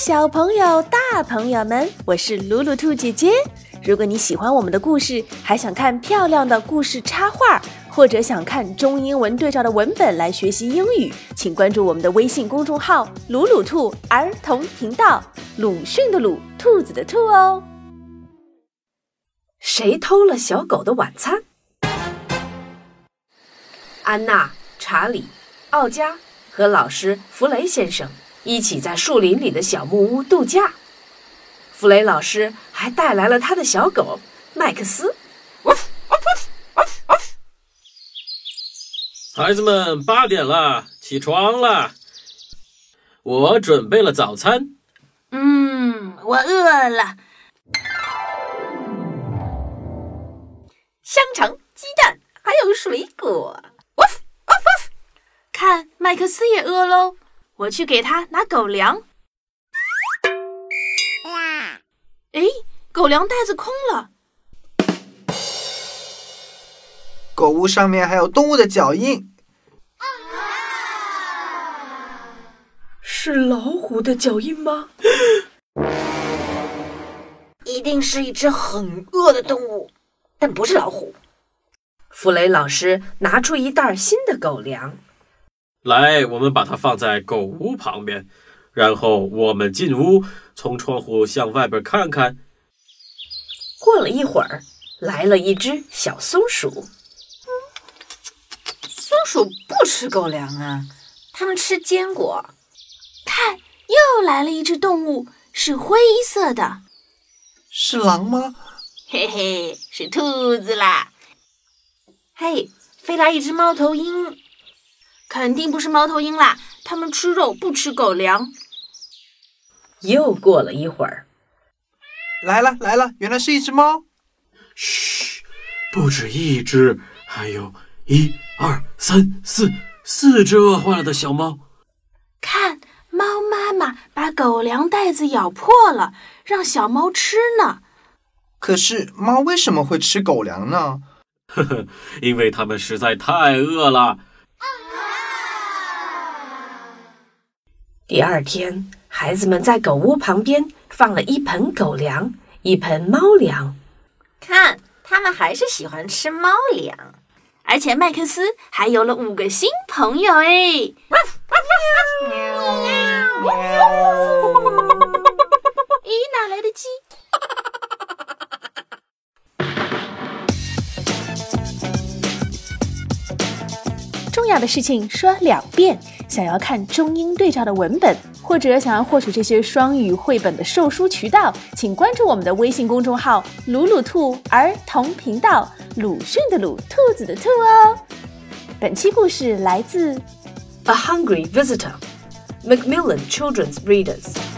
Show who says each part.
Speaker 1: 小朋友、大朋友们，我是鲁鲁兔姐姐。如果你喜欢我们的故事，还想看漂亮的故事插画，或者想看中英文对照的文本来学习英语，请关注我们的微信公众号“鲁鲁兔儿童频道”，鲁迅的鲁，兔子的兔哦。
Speaker 2: 谁偷了小狗的晚餐？安娜、查理、奥加和老师弗雷先生一起在树林里的小木屋度假。弗雷老师还带来了他的小狗麦克斯。
Speaker 3: 孩子们，八点了，起床了。我准备了早餐。
Speaker 4: 嗯，我饿了。
Speaker 5: 香肠、鸡蛋，还有水果。
Speaker 4: 看，麦克斯也饿喽。我去给他拿狗粮。哎，狗粮袋子空了。
Speaker 6: 狗屋上面还有动物的脚印，
Speaker 2: 是老虎的脚印吗？
Speaker 5: 一定是一只很饿的动物，但不是老虎。
Speaker 2: 弗雷老师拿出一袋新的狗粮，
Speaker 3: 来，我们把它放在狗屋旁边，然后我们进屋，从窗户向外边看看。
Speaker 2: 过了一会儿，来了一只小松鼠。
Speaker 5: 松鼠不吃狗粮啊，它们吃坚果。
Speaker 4: 看，又来了一只动物，是灰色的。
Speaker 6: 是狼吗？
Speaker 5: 嘿嘿，是兔子啦。嘿，飞来一只猫头鹰，
Speaker 4: 肯定不是猫头鹰啦。它们吃肉，不吃狗粮。
Speaker 2: 又过了一会儿，
Speaker 6: 来了来了，原来是一只猫。
Speaker 3: 嘘，不止一只，还有一二三四四只饿坏了的小猫。
Speaker 4: 看，猫妈妈把狗粮袋子咬破了，让小猫吃呢。
Speaker 6: 可是猫为什么会吃狗粮呢？
Speaker 3: 呵呵，因为它们实在太饿了。
Speaker 2: 第二天，孩子们在狗屋旁边放了一盆狗粮，一盆猫粮。
Speaker 5: 看，他们还是喜欢吃猫粮。
Speaker 4: 而且麦克斯还有了五个新朋友哎！咦，哪来的鸡？
Speaker 1: 重要的事情说两遍。想要看中英对照的文本，或者想要获取这些双语绘本的售书渠道，请关注我们的微信公众号“鲁鲁兔儿童频道”，鲁迅的鲁，兔子的兔哦。本期故事来自《
Speaker 2: A Hungry Visitor》，Macmillan Children's Readers。